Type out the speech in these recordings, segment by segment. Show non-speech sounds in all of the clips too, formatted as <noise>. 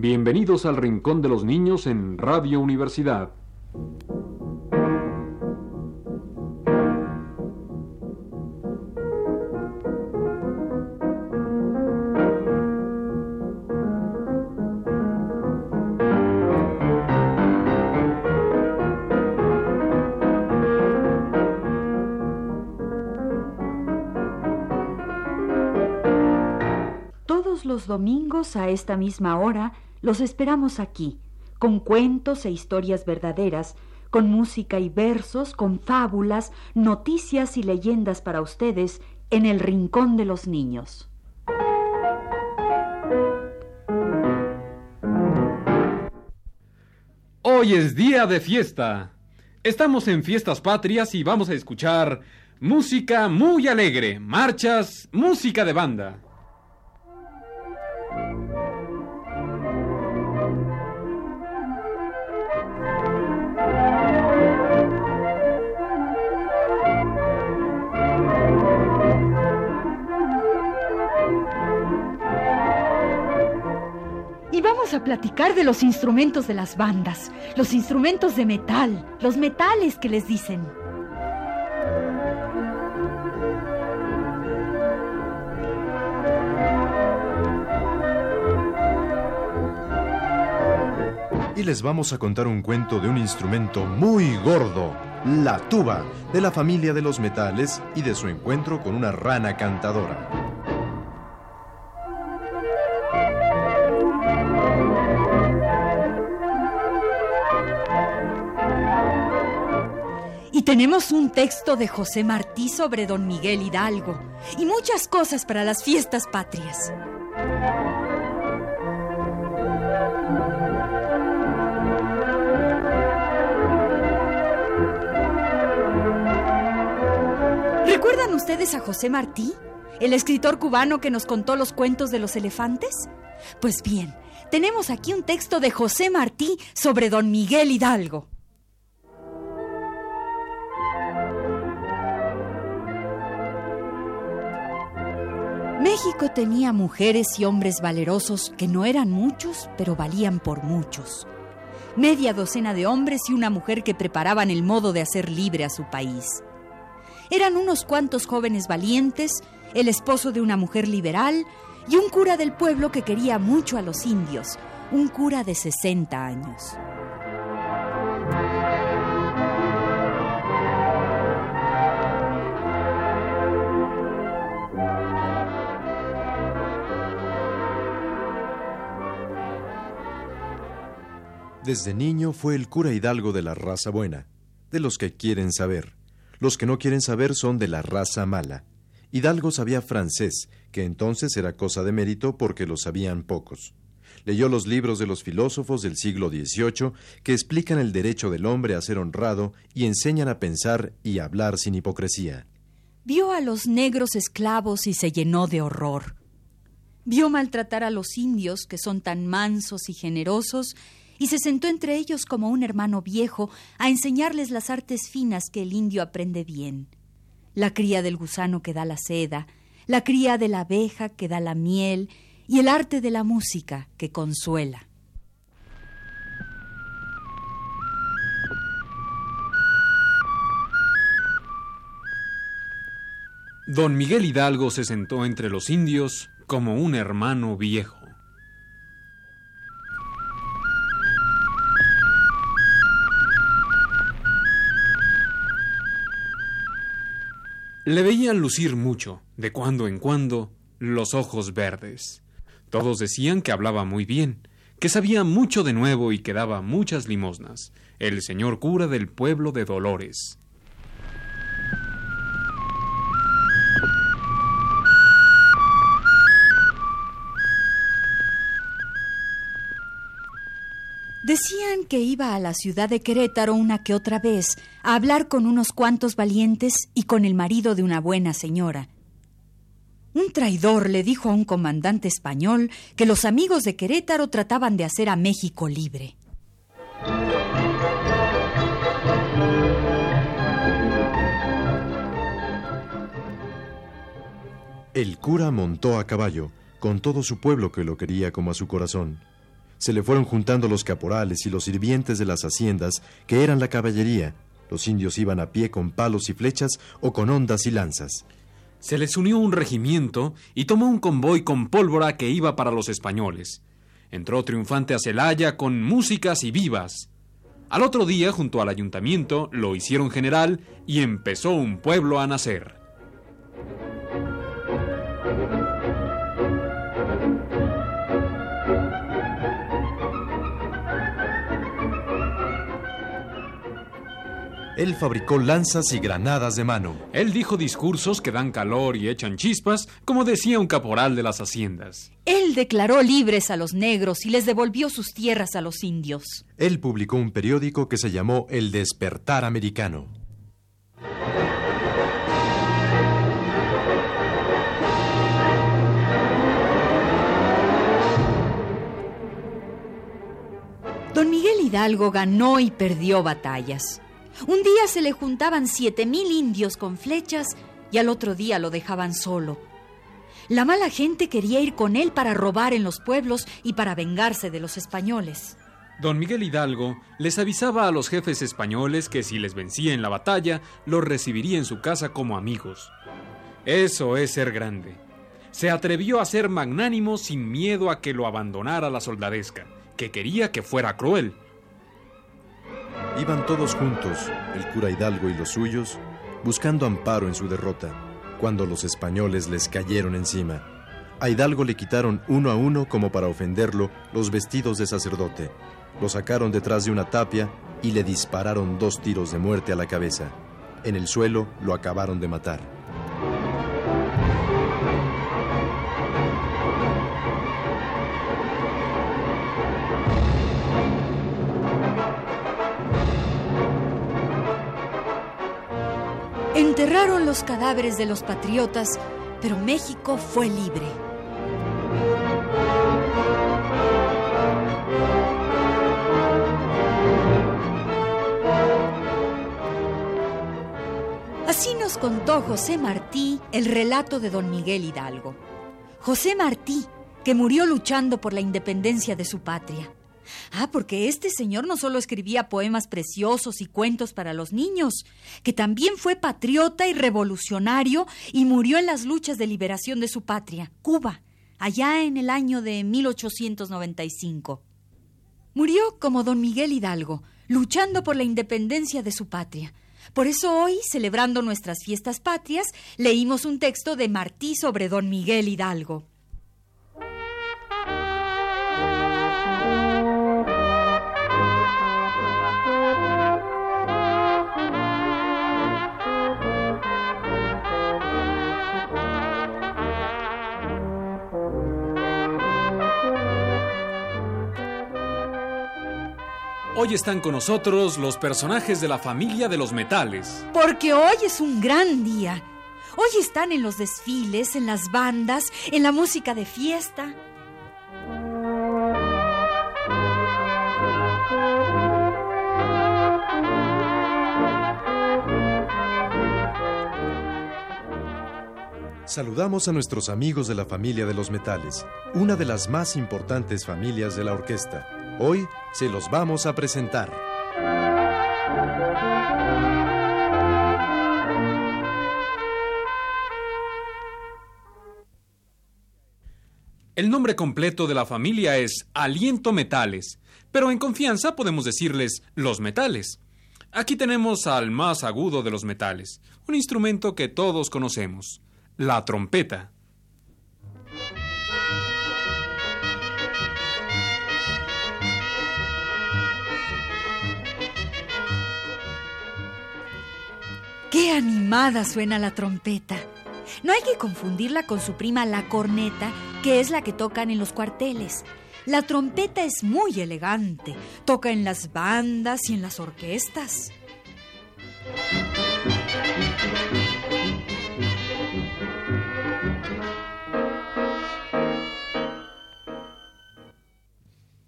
Bienvenidos al Rincón de los Niños en Radio Universidad. los domingos a esta misma hora los esperamos aquí, con cuentos e historias verdaderas, con música y versos, con fábulas, noticias y leyendas para ustedes en el Rincón de los Niños. Hoy es día de fiesta. Estamos en fiestas patrias y vamos a escuchar música muy alegre, marchas, música de banda. Vamos a platicar de los instrumentos de las bandas, los instrumentos de metal, los metales que les dicen. Y les vamos a contar un cuento de un instrumento muy gordo, la tuba, de la familia de los metales y de su encuentro con una rana cantadora. Tenemos un texto de José Martí sobre don Miguel Hidalgo y muchas cosas para las fiestas patrias. ¿Recuerdan ustedes a José Martí, el escritor cubano que nos contó los cuentos de los elefantes? Pues bien, tenemos aquí un texto de José Martí sobre don Miguel Hidalgo. México tenía mujeres y hombres valerosos que no eran muchos, pero valían por muchos. Media docena de hombres y una mujer que preparaban el modo de hacer libre a su país. Eran unos cuantos jóvenes valientes, el esposo de una mujer liberal y un cura del pueblo que quería mucho a los indios, un cura de 60 años. Desde niño fue el cura Hidalgo de la raza buena, de los que quieren saber. Los que no quieren saber son de la raza mala. Hidalgo sabía francés, que entonces era cosa de mérito porque lo sabían pocos. Leyó los libros de los filósofos del siglo XVIII que explican el derecho del hombre a ser honrado y enseñan a pensar y hablar sin hipocresía. Vio a los negros esclavos y se llenó de horror. Vio maltratar a los indios, que son tan mansos y generosos, y se sentó entre ellos como un hermano viejo a enseñarles las artes finas que el indio aprende bien. La cría del gusano que da la seda, la cría de la abeja que da la miel y el arte de la música que consuela. Don Miguel Hidalgo se sentó entre los indios como un hermano viejo. Le veían lucir mucho, de cuando en cuando, los ojos verdes. Todos decían que hablaba muy bien, que sabía mucho de nuevo y que daba muchas limosnas, el señor cura del pueblo de Dolores. Decían que iba a la ciudad de Querétaro una que otra vez a hablar con unos cuantos valientes y con el marido de una buena señora. Un traidor le dijo a un comandante español que los amigos de Querétaro trataban de hacer a México libre. El cura montó a caballo, con todo su pueblo que lo quería como a su corazón. Se le fueron juntando los caporales y los sirvientes de las haciendas, que eran la caballería. Los indios iban a pie con palos y flechas o con ondas y lanzas. Se les unió un regimiento y tomó un convoy con pólvora que iba para los españoles. Entró triunfante a Celaya con músicas y vivas. Al otro día, junto al ayuntamiento, lo hicieron general y empezó un pueblo a nacer. Él fabricó lanzas y granadas de mano. Él dijo discursos que dan calor y echan chispas, como decía un caporal de las haciendas. Él declaró libres a los negros y les devolvió sus tierras a los indios. Él publicó un periódico que se llamó El Despertar Americano. Don Miguel Hidalgo ganó y perdió batallas. Un día se le juntaban siete mil indios con flechas y al otro día lo dejaban solo. La mala gente quería ir con él para robar en los pueblos y para vengarse de los españoles. Don Miguel Hidalgo les avisaba a los jefes españoles que si les vencía en la batalla, los recibiría en su casa como amigos. Eso es ser grande. Se atrevió a ser magnánimo sin miedo a que lo abandonara la soldadesca, que quería que fuera cruel. Iban todos juntos, el cura Hidalgo y los suyos, buscando amparo en su derrota, cuando los españoles les cayeron encima. A Hidalgo le quitaron uno a uno, como para ofenderlo, los vestidos de sacerdote. Lo sacaron detrás de una tapia y le dispararon dos tiros de muerte a la cabeza. En el suelo lo acabaron de matar. Enterraron los cadáveres de los patriotas, pero México fue libre. Así nos contó José Martí el relato de don Miguel Hidalgo. José Martí, que murió luchando por la independencia de su patria. Ah, porque este señor no solo escribía poemas preciosos y cuentos para los niños, que también fue patriota y revolucionario y murió en las luchas de liberación de su patria, Cuba, allá en el año de 1895. Murió como don Miguel Hidalgo, luchando por la independencia de su patria. Por eso hoy, celebrando nuestras fiestas patrias, leímos un texto de Martí sobre don Miguel Hidalgo. Hoy están con nosotros los personajes de la familia de los metales. Porque hoy es un gran día. Hoy están en los desfiles, en las bandas, en la música de fiesta. Saludamos a nuestros amigos de la familia de los metales, una de las más importantes familias de la orquesta. Hoy se los vamos a presentar. El nombre completo de la familia es Aliento Metales, pero en confianza podemos decirles los metales. Aquí tenemos al más agudo de los metales, un instrumento que todos conocemos, la trompeta. ¡Qué animada suena la trompeta! No hay que confundirla con su prima la corneta, que es la que tocan en los cuarteles. La trompeta es muy elegante, toca en las bandas y en las orquestas.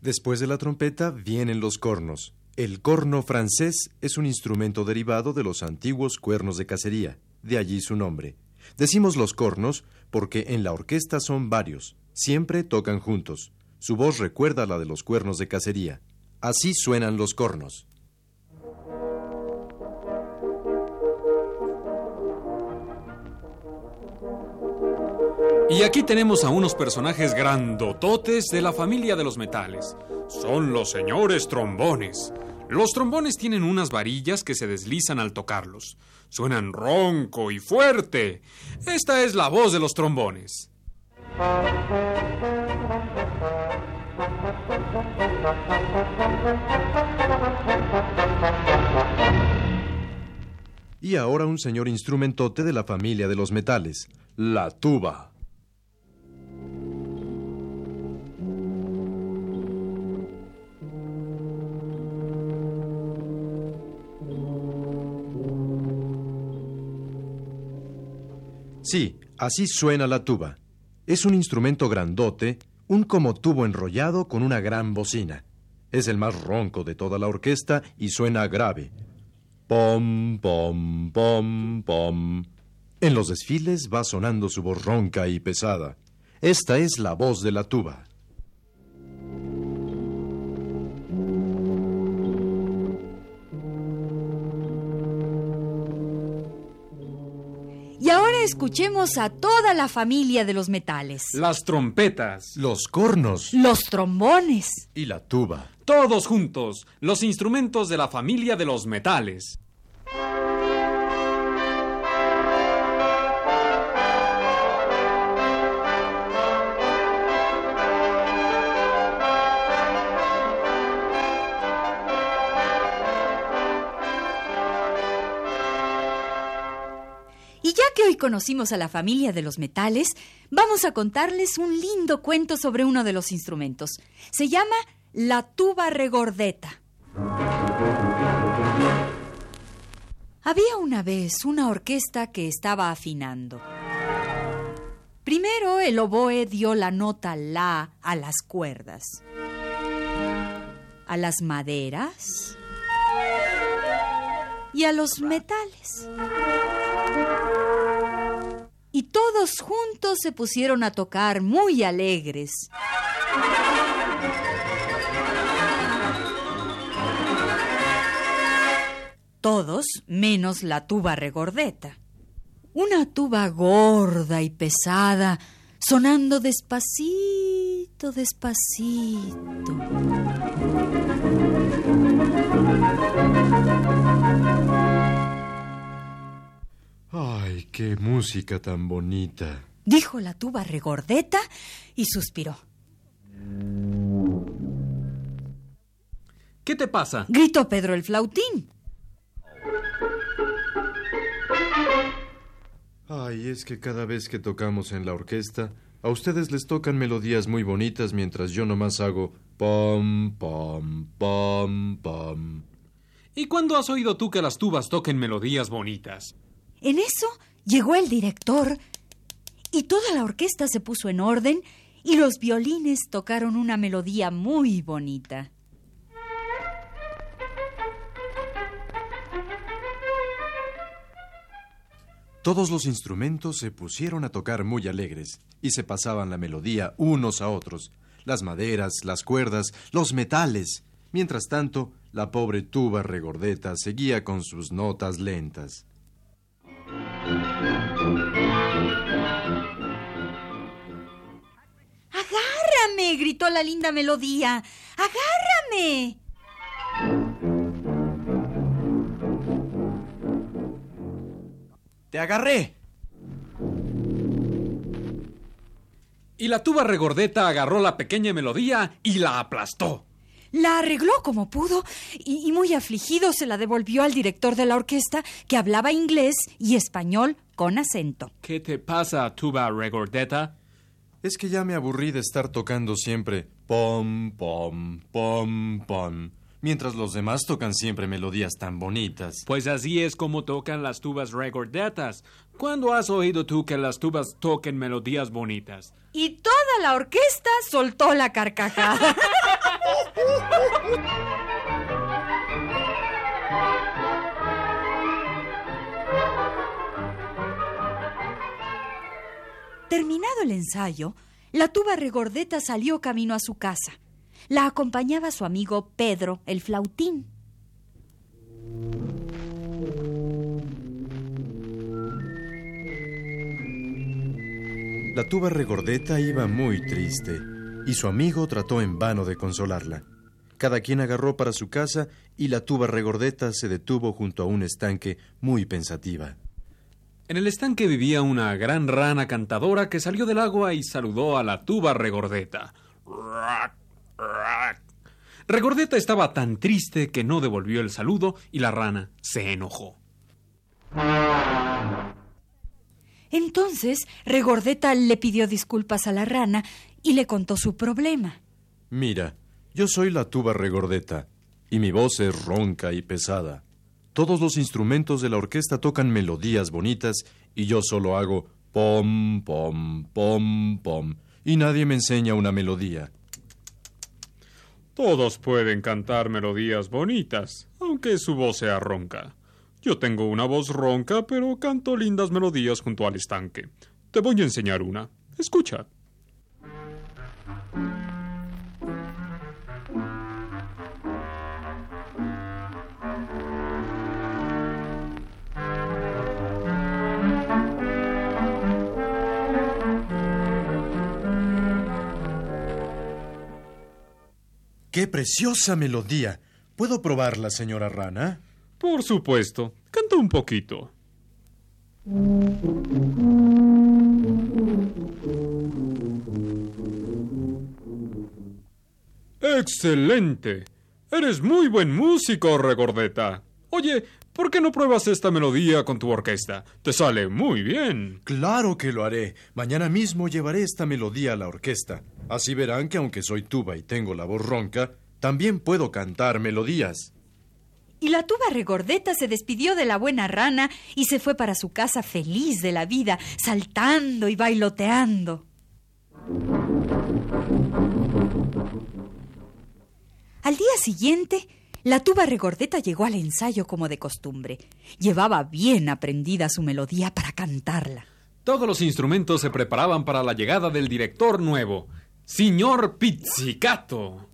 Después de la trompeta vienen los cornos. El corno francés es un instrumento derivado de los antiguos cuernos de cacería, de allí su nombre. Decimos los cornos porque en la orquesta son varios, siempre tocan juntos. Su voz recuerda la de los cuernos de cacería. Así suenan los cornos. Y aquí tenemos a unos personajes grandototes de la familia de los metales. Son los señores trombones. Los trombones tienen unas varillas que se deslizan al tocarlos. Suenan ronco y fuerte. Esta es la voz de los trombones. Y ahora un señor instrumentote de la familia de los metales, la tuba. Sí, así suena la tuba. Es un instrumento grandote, un como tubo enrollado con una gran bocina. Es el más ronco de toda la orquesta y suena grave. Pom, pom, pom, pom. En los desfiles va sonando su voz ronca y pesada. Esta es la voz de la tuba. Escuchemos a toda la familia de los metales. Las trompetas. Los cornos Los trombones. y la tuba. Todos juntos, los instrumentos de la familia de los metales. Conocimos a la familia de los metales, vamos a contarles un lindo cuento sobre uno de los instrumentos. Se llama la tuba regordeta. Había una vez una orquesta que estaba afinando. Primero el oboe dio la nota la a las cuerdas, a las maderas y a los metales. Y todos juntos se pusieron a tocar muy alegres. Todos menos la tuba regordeta. Una tuba gorda y pesada, sonando despacito, despacito. Qué música tan bonita. Dijo la tuba regordeta y suspiró. ¿Qué te pasa? Gritó Pedro el flautín. Ay, es que cada vez que tocamos en la orquesta, a ustedes les tocan melodías muy bonitas mientras yo nomás hago pom, pom, pom, pom. ¿Y cuándo has oído tú que las tubas toquen melodías bonitas? En eso llegó el director y toda la orquesta se puso en orden y los violines tocaron una melodía muy bonita. Todos los instrumentos se pusieron a tocar muy alegres y se pasaban la melodía unos a otros, las maderas, las cuerdas, los metales. Mientras tanto, la pobre tuba regordeta seguía con sus notas lentas. ¡Agárrame! gritó la linda melodía. ¡Agárrame! ¡Te agarré! Y la tuba regordeta agarró la pequeña melodía y la aplastó. La arregló como pudo y, y muy afligido se la devolvió al director de la orquesta que hablaba inglés y español con acento. ¿Qué te pasa, tuba regordeta? Es que ya me aburrí de estar tocando siempre pom, pom, pom, pom, mientras los demás tocan siempre melodías tan bonitas. Pues así es como tocan las tubas regordetas. ¿Cuándo has oído tú que las tubas toquen melodías bonitas? Y toda la orquesta soltó la carcajada. <laughs> Terminado el ensayo, la tuba regordeta salió camino a su casa. La acompañaba su amigo Pedro, el flautín. La tuba regordeta iba muy triste y su amigo trató en vano de consolarla. Cada quien agarró para su casa y la tuba regordeta se detuvo junto a un estanque muy pensativa. En el estanque vivía una gran rana cantadora que salió del agua y saludó a la tuba regordeta. Regordeta estaba tan triste que no devolvió el saludo y la rana se enojó. Entonces, Regordeta le pidió disculpas a la rana y le contó su problema. Mira, yo soy la tuba regordeta y mi voz es ronca y pesada. Todos los instrumentos de la orquesta tocan melodías bonitas y yo solo hago pom, pom, pom, pom, y nadie me enseña una melodía. Todos pueden cantar melodías bonitas, aunque su voz sea ronca. Yo tengo una voz ronca, pero canto lindas melodías junto al estanque. Te voy a enseñar una. Escucha. ¡Qué preciosa melodía! ¿Puedo probarla, señora Rana? Por supuesto. Canta un poquito. ¡Excelente! Eres muy buen músico, Regordeta. Oye, ¿por qué no pruebas esta melodía con tu orquesta? Te sale muy bien. Claro que lo haré. Mañana mismo llevaré esta melodía a la orquesta. Así verán que aunque soy tuba y tengo la voz ronca, también puedo cantar melodías. Y la tuba regordeta se despidió de la buena rana y se fue para su casa feliz de la vida, saltando y bailoteando. Al día siguiente, la tuba regordeta llegó al ensayo como de costumbre. Llevaba bien aprendida su melodía para cantarla. Todos los instrumentos se preparaban para la llegada del director nuevo, señor Pizzicato.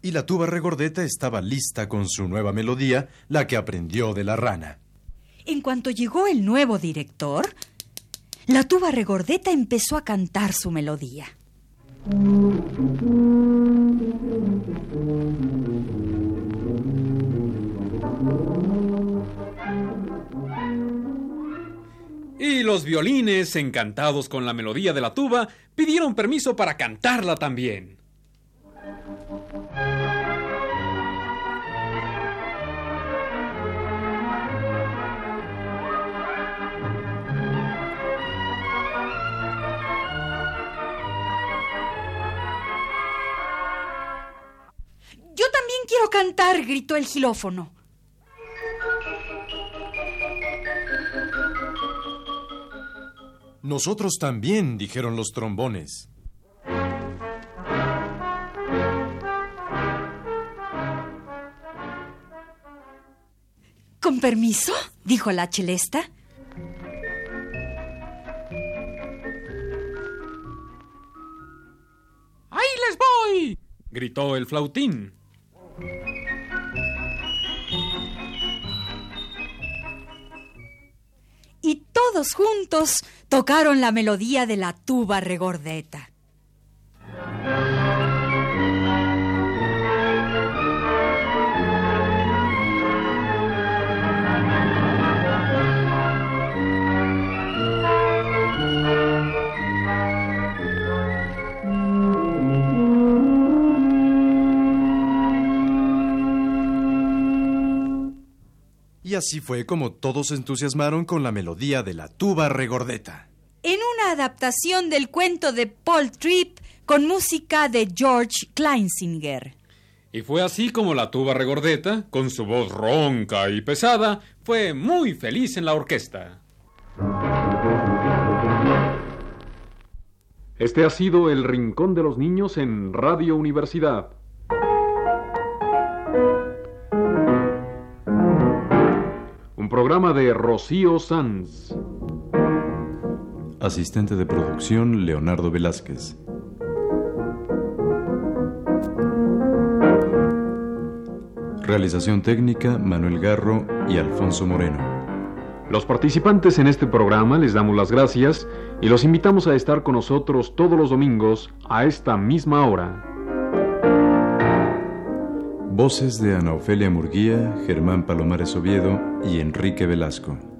Y la tuba regordeta estaba lista con su nueva melodía, la que aprendió de la rana. En cuanto llegó el nuevo director, la tuba regordeta empezó a cantar su melodía. Y los violines, encantados con la melodía de la tuba, pidieron permiso para cantarla también. Cantar, gritó el gilófono. Nosotros también, dijeron los trombones. ¿Con permiso? dijo la chelesta. ¡Ahí les voy! gritó el flautín. Todos juntos tocaron la melodía de la tuba regordeta. Y así fue como todos se entusiasmaron con la melodía de la tuba regordeta. En una adaptación del cuento de Paul Tripp con música de George Kleinsinger. Y fue así como la tuba regordeta, con su voz ronca y pesada, fue muy feliz en la orquesta. Este ha sido el Rincón de los Niños en Radio Universidad. Programa de Rocío Sanz. Asistente de producción Leonardo Velázquez. Realización técnica Manuel Garro y Alfonso Moreno. Los participantes en este programa les damos las gracias y los invitamos a estar con nosotros todos los domingos a esta misma hora. Voces de Ana Ofelia Murguía, Germán Palomares Oviedo y Enrique Velasco.